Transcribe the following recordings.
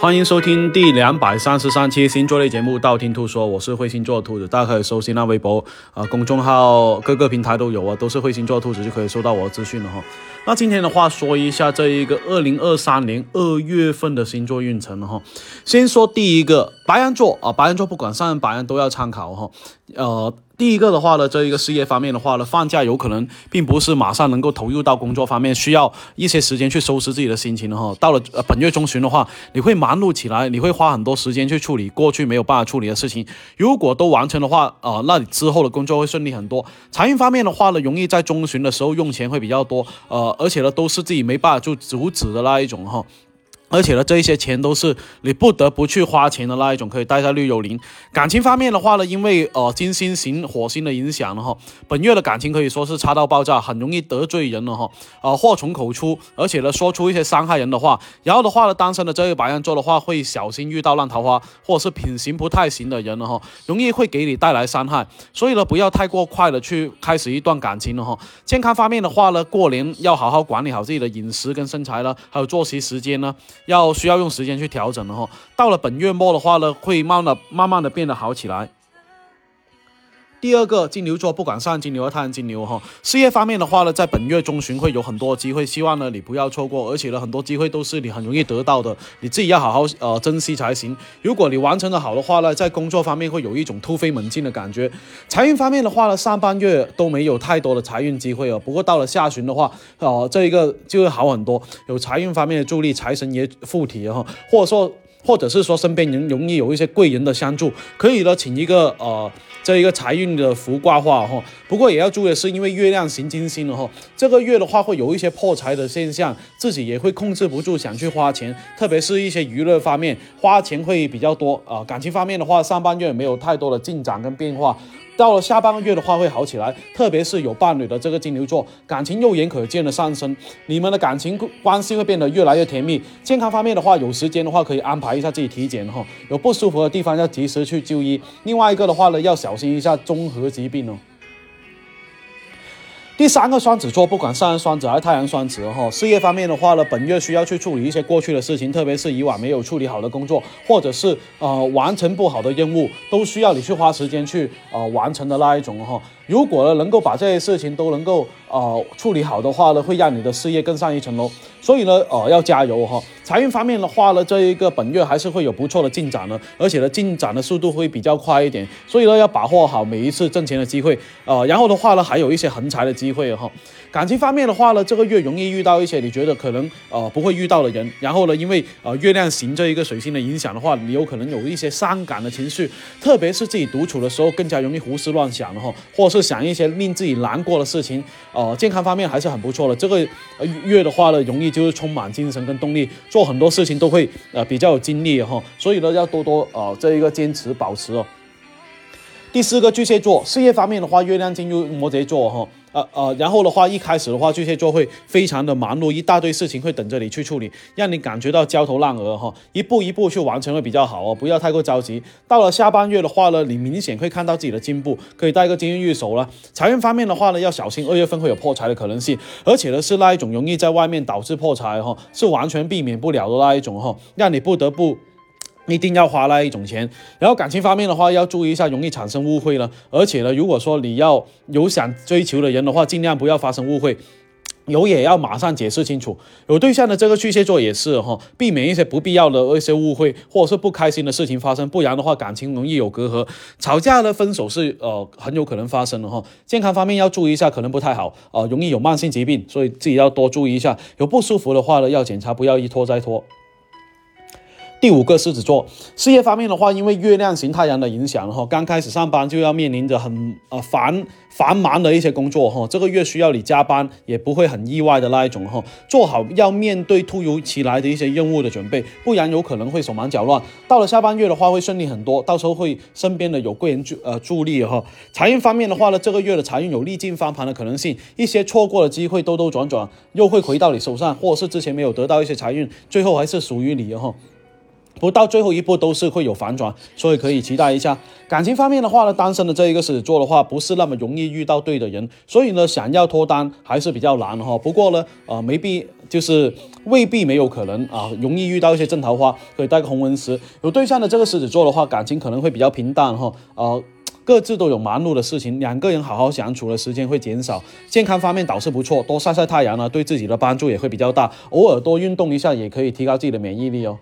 欢迎收听第两百三十三期星座类节目《道听途说》，我是彗星座兔子，大家可以搜新浪微博、啊公众号，各个平台都有啊，都是彗星座兔子就可以收到我的资讯了哈。那今天的话，说一下这一个二零二三年二月份的星座运程哈。先说第一个白羊座啊，白羊座不管上白羊都要参考哈。呃，第一个的话呢，这一个事业方面的话呢，放假有可能并不是马上能够投入到工作方面，需要一些时间去收拾自己的心情哈。到了本月中旬的话，你会忙碌起来，你会花很多时间去处理过去没有办法处理的事情。如果都完成的话，呃，那你之后的工作会顺利很多。财运方面的话呢，容易在中旬的时候用钱会比较多，呃，而且呢都是自己没办法就阻止的那一种哈。而且呢，这一些钱都是你不得不去花钱的那一种，可以带下绿幽灵。感情方面的话呢，因为呃金星行火星的影响了哈，本月的感情可以说是差到爆炸，很容易得罪人了哈，呃祸从口出，而且呢说出一些伤害人的话。然后的话呢，单身的这位白羊座的话，会小心遇到烂桃花，或者是品行不太行的人了哈，容易会给你带来伤害。所以呢，不要太过快的去开始一段感情了哈。健康方面的话呢，过年要好好管理好自己的饮食跟身材了，还有作息时间呢。要需要用时间去调整的哈，到了本月末的话呢，会慢的慢慢的变得好起来。第二个金牛座，不管上金牛和太阳金牛哈，事业方面的话呢，在本月中旬会有很多机会，希望呢你不要错过，而且呢很多机会都是你很容易得到的，你自己要好好呃珍惜才行。如果你完成的好的话呢，在工作方面会有一种突飞猛进的感觉。财运方面的话呢，上半月都没有太多的财运机会哦，不过到了下旬的话，呃这一个就会好很多，有财运方面的助力，财神爷附体哈，或者说。或者是说身边人容易有一些贵人的相助，可以呢，请一个呃这一个财运的福挂画哈。不过也要注意的是，因为月亮行金星了哈，这个月的话会有一些破财的现象，自己也会控制不住想去花钱，特别是一些娱乐方面花钱会比较多啊。感情方面的话，上半月没有太多的进展跟变化。到了下半个月的话会好起来，特别是有伴侣的这个金牛座，感情肉眼可见的上升，你们的感情关系会变得越来越甜蜜。健康方面的话，有时间的话可以安排一下自己体检哈，有不舒服的地方要及时去就医。另外一个的话呢，要小心一下综合疾病哦。第三个双子座，不管上升双子还是太阳双子哈，事业方面的话呢，本月需要去处理一些过去的事情，特别是以往没有处理好的工作，或者是呃完成不好的任务，都需要你去花时间去呃完成的那一种哈。如果呢能够把这些事情都能够呃处理好的话呢，会让你的事业更上一层楼。所以呢，呃要加油哈。财运方面的话呢，这一个本月还是会有不错的进展呢，而且呢进展的速度会比较快一点。所以呢，要把握好每一次挣钱的机会，呃，然后的话呢，还有一些横财的机会哈。感情方面的话呢，这个月容易遇到一些你觉得可能呃不会遇到的人，然后呢，因为呃月亮行这一个水星的影响的话，你有可能有一些伤感的情绪，特别是自己独处的时候，更加容易胡思乱想的哈，或是想一些令自己难过的事情。呃，健康方面还是很不错的，这个月的话呢，容易就是充满精神跟动力，做很多事情都会呃比较有精力哈，所以呢，要多多呃这一个坚持保持哦。第四个巨蟹座，事业方面的话，月亮进入摩羯座哈。呃呃，然后的话，一开始的话，巨蟹座会非常的忙碌，一大堆事情会等着你去处理，让你感觉到焦头烂额哈。一步一步去完成会比较好哦，不要太过着急。到了下半月的话呢，你明显会看到自己的进步，可以带个金玉手了。财运方面的话呢，要小心，二月份会有破财的可能性，而且呢是那一种容易在外面导致破财哈，是完全避免不了的那一种哈，让你不得不。一定要花那一种钱，然后感情方面的话要注意一下，容易产生误会了。而且呢，如果说你要有想追求的人的话，尽量不要发生误会，有也要马上解释清楚。有对象的这个巨蟹座也是哈，避免一些不必要的一些误会或者是不开心的事情发生，不然的话感情容易有隔阂，吵架呢分手是呃很有可能发生的哈。健康方面要注意一下，可能不太好啊，容易有慢性疾病，所以自己要多注意一下。有不舒服的话呢，要检查，不要一拖再拖。第五个狮子座，事业方面的话，因为月亮型太阳的影响哈，刚开始上班就要面临着很呃繁繁忙的一些工作哈，这个月需要你加班，也不会很意外的那一种哈，做好要面对突如其来的一些任务的准备，不然有可能会手忙脚乱。到了下半月的话，会顺利很多，到时候会身边的有贵人助呃助力哈。财运方面的话呢，这个月的财运有逆境翻盘的可能性，一些错过的机会兜兜转转又会回到你手上，或者是之前没有得到一些财运，最后还是属于你哈。不到最后一步都是会有反转，所以可以期待一下。感情方面的话呢，单身的这一个狮子座的话，不是那么容易遇到对的人，所以呢，想要脱单还是比较难哈。不过呢，呃，没必就是未必没有可能啊，容易遇到一些正桃花，可以带个红纹石。有对象的这个狮子座的话，感情可能会比较平淡哈，呃。各自都有忙碌的事情，两个人好好相处的时间会减少。健康方面倒是不错，多晒晒太阳呢，对自己的帮助也会比较大。偶尔多运动一下，也可以提高自己的免疫力哦。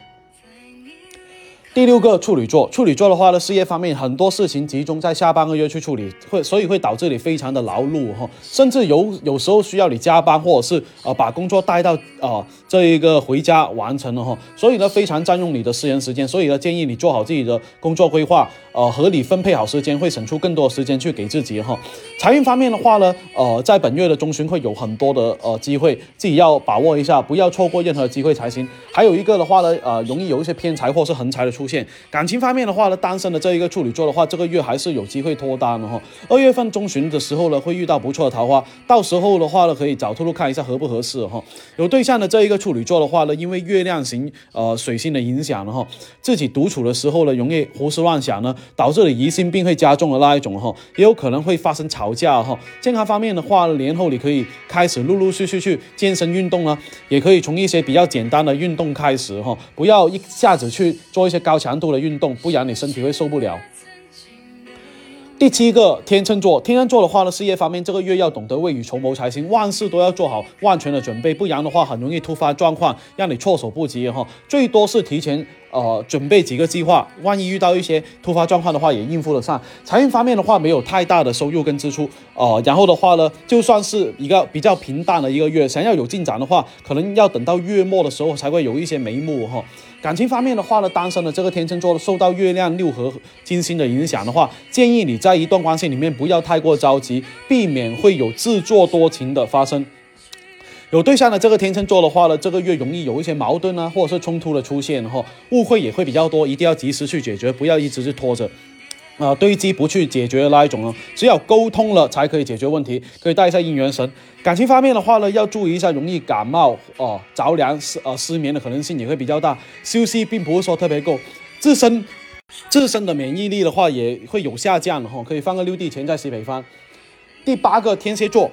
第六个处女座，处女座的话呢，事业方面很多事情集中在下半个月去处理，会所以会导致你非常的劳碌哈，甚至有有时候需要你加班，或者是呃把工作带到啊这一个回家完成了哈，所以呢非常占用你的私人时间，所以呢建议你做好自己的工作规划，呃合理分配好时间，会省出更多时间去给自己哈。财运方面的话呢，呃在本月的中旬会有很多的呃机会，自己要把握一下，不要错过任何机会才行。还有一个的话呢，呃容易有一些偏财或是横财的出。出现感情方面的话呢，单身的这一个处女座的话，这个月还是有机会脱单的哈。二月份中旬的时候呢，会遇到不错的桃花，到时候的话呢，可以找兔兔看一下合不合适哈。有对象的这一个处女座的话呢，因为月亮型呃水星的影响了哈，自己独处的时候呢，容易胡思乱想呢，导致你疑心病会加重的那一种哈，也有可能会发生吵架哈。健康方面的话，年后你可以开始陆陆续续去健身运动啊，也可以从一些比较简单的运动开始哈，不要一下子去做一些高。高强度的运动，不然你身体会受不了。第七个天秤座，天秤座的话呢，事业方面这个月要懂得未雨绸缪才行，万事都要做好万全的准备，不然的话很容易突发状况，让你措手不及哈。最多是提前呃准备几个计划，万一遇到一些突发状况的话，也应付得上。财运方面的话，没有太大的收入跟支出呃，然后的话呢，就算是一个比较平淡的一个月，想要有进展的话，可能要等到月末的时候才会有一些眉目哈。感情方面的话呢，单身的这个天秤座受到月亮六合金星的影响的话，建议你在一段关系里面不要太过着急，避免会有自作多情的发生。有对象的这个天秤座的话呢，这个月容易有一些矛盾啊，或者是冲突的出现哈，误会也会比较多，一定要及时去解决，不要一直去拖着。啊，堆积不去解决的那一种哦，只有沟通了才可以解决问题。可以带一下姻缘神。感情方面的话呢，要注意一下，容易感冒哦，着凉失呃失眠的可能性也会比较大。休息并不是说特别够，自身自身的免疫力的话也会有下降的哈。可以放个六地钱在西北方。第八个天蝎座。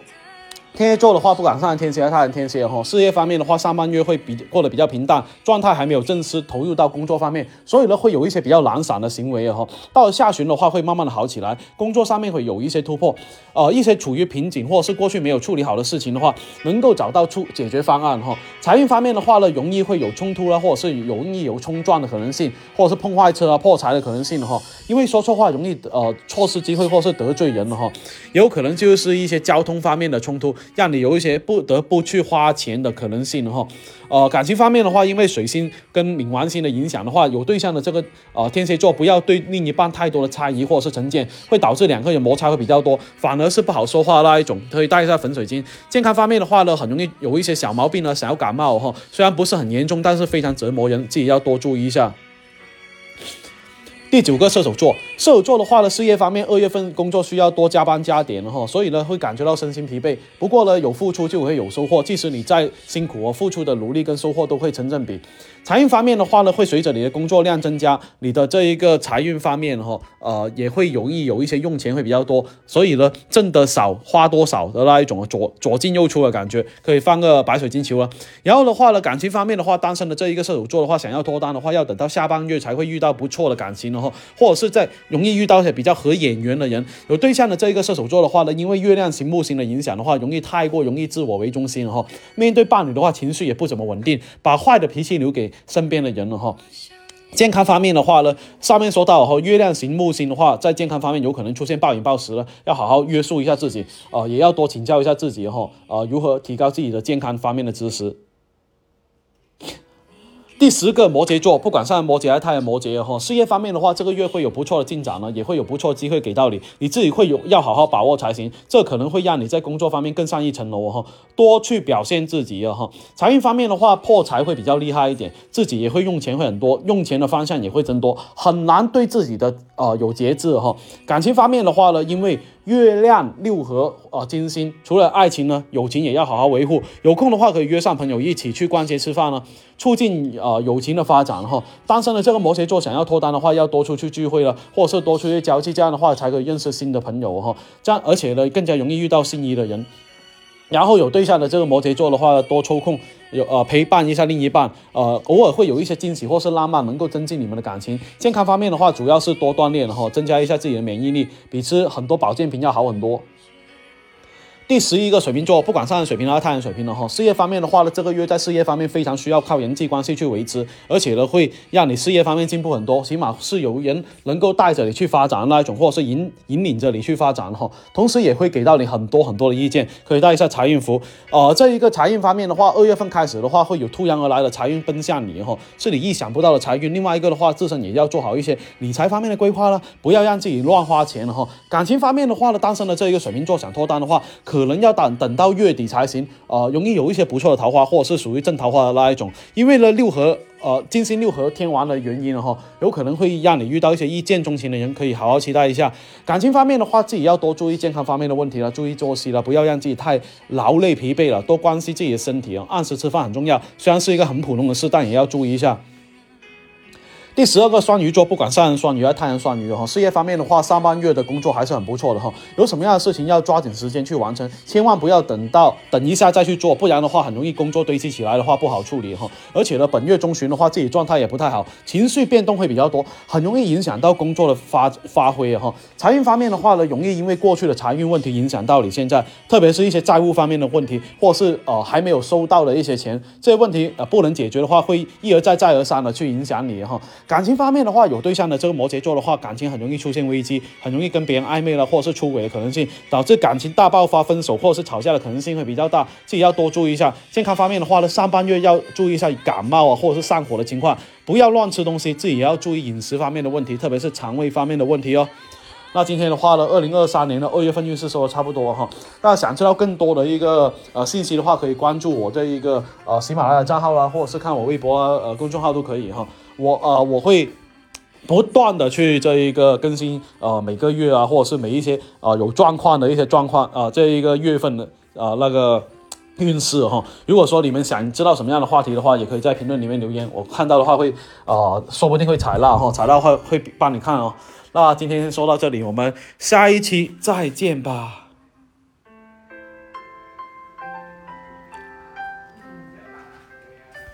天蝎座的话，不管上天蝎还是太阳天蝎哈，事业方面的话，上半月会比过得比较平淡，状态还没有正式投入到工作方面，所以呢，会有一些比较懒散的行为哈。到了下旬的话，会慢慢的好起来，工作上面会有一些突破，呃，一些处于瓶颈或是过去没有处理好的事情的话，能够找到出解决方案哈。财运方面的话呢，容易会有冲突啦，或者是容易有冲撞的可能性，或者是碰坏车啊、破财的可能性哈。因为说错话容易呃错失机会，或是得罪人的哈，有可能就是一些交通方面的冲突。让你有一些不得不去花钱的可能性哈，呃，感情方面的话，因为水星跟冥王星的影响的话，有对象的这个呃天蝎座不要对另一半太多的猜疑或者是成见，会导致两个人摩擦会比较多，反而是不好说话那一种。可以带一下粉水晶。健康方面的话呢，很容易有一些小毛病呢，小感冒哈，虽然不是很严重，但是非常折磨人，自己要多注意一下。第九个射手座，射手座的话呢，事业方面二月份工作需要多加班加点哈，所以呢会感觉到身心疲惫。不过呢，有付出就会有收获，即使你再辛苦，付出的努力跟收获都会成正比。财运方面的话呢，会随着你的工作量增加，你的这一个财运方面哈，呃，也会容易有一些用钱会比较多，所以呢，挣得少花多少的那一种左左进右出的感觉，可以放个白水晶球啊。然后的话呢，感情方面的话，单身的这一个射手座的话，想要脱单的话，要等到下半月才会遇到不错的感情了哦，或者是在容易遇到一些比较合眼缘的人。有对象的这一个射手座的话呢，因为月亮型木星的影响的话，容易太过容易自我为中心了哈，面对伴侣的话，情绪也不怎么稳定，把坏的脾气留给。身边的人了哈，健康方面的话呢，上面说到哈，月亮型木星的话，在健康方面有可能出现暴饮暴食了，要好好约束一下自己啊，也要多请教一下自己哈，啊，如何提高自己的健康方面的知识。第十个摩羯座，不管上摩羯还是太阳摩羯哈，事业方面的话，这个月会有不错的进展呢，也会有不错机会给到你，你自己会有要好好把握才行。这可能会让你在工作方面更上一层楼哈，多去表现自己啊哈。财运方面的话，破财会比较厉害一点，自己也会用钱会很多，用钱的方向也会增多，很难对自己的呃有节制哈。感情方面的话呢，因为月亮六合啊，金星。除了爱情呢，友情也要好好维护。有空的话可以约上朋友一起去逛街吃饭呢，促进啊友情的发展哈。单身的这个摩羯座想要脱单的话，要多出去聚会了，或者是多出去交际，这样的话才可以认识新的朋友哈。这样而且呢，更加容易遇到心仪的人。然后有对象的这个摩羯座的话，多抽空有呃陪伴一下另一半，呃偶尔会有一些惊喜或是浪漫，能够增进你们的感情。健康方面的话，主要是多锻炼哈，增加一下自己的免疫力，比吃很多保健品要好很多。第十一个水瓶座，不管上升水瓶还是太阳水瓶的哈，事业方面的话呢，这个月在事业方面非常需要靠人际关系去维持，而且呢会让你事业方面进步很多，起码是有人能够带着你去发展那一种，或者是引引领着你去发展哈，同时也会给到你很多很多的意见，可以带一下财运符。呃，这一个财运方面的话，二月份开始的话会有突然而来的财运奔向你哈，是你意想不到的财运。另外一个的话，自身也要做好一些理财方面的规划了，不要让自己乱花钱了哈。感情方面的话呢，单身的这一个水瓶座想脱单的话。可能要等等到月底才行，呃，容易有一些不错的桃花，或者是属于正桃花的那一种。因为呢，六合，呃，金星六合天王的原因哈，有可能会让你遇到一些一见钟情的人，可以好好期待一下。感情方面的话，自己要多注意健康方面的问题了，注意作息了，不要让自己太劳累疲惫了，多关心自己的身体啊，按时吃饭很重要。虽然是一个很普通的事，但也要注意一下。第十二个双鱼座，不管上升双鱼还是太阳双鱼哈，事业方面的话，上半月的工作还是很不错的哈。有什么样的事情要抓紧时间去完成，千万不要等到等一下再去做，不然的话很容易工作堆积起来的话不好处理哈。而且呢，本月中旬的话，自己状态也不太好，情绪变动会比较多，很容易影响到工作的发发挥哈。财运方面的话呢，容易因为过去的财运问题影响到你现在，特别是一些债务方面的问题，或是呃还没有收到的一些钱，这些问题呃不能解决的话，会一而再再而三的去影响你哈。感情方面的话，有对象的这个摩羯座的话，感情很容易出现危机，很容易跟别人暧昧了，或者是出轨的可能性，导致感情大爆发、分手或者是吵架的可能性会比较大，自己要多注意一下。健康方面的话呢，上半月要注意一下感冒啊，或者是上火的情况，不要乱吃东西，自己也要注意饮食方面的问题，特别是肠胃方面的问题哦。那今天的话呢，二零二三年的二月份运势说的差不多哈。大家想知道更多的一个呃信息的话，可以关注我这一个呃喜马拉雅账号啦，或者是看我微博呃公众号都可以哈。我呃我会不断的去这一个更新呃每个月啊，或者是每一些啊有状况的一些状况啊这一个月份的啊那个运势哈。如果说你们想知道什么样的话题的话，也可以在评论里面留言，我看到的话会啊说不定会采纳哈，采纳会会帮你看哦。那今天说到这里，我们下一期再见吧。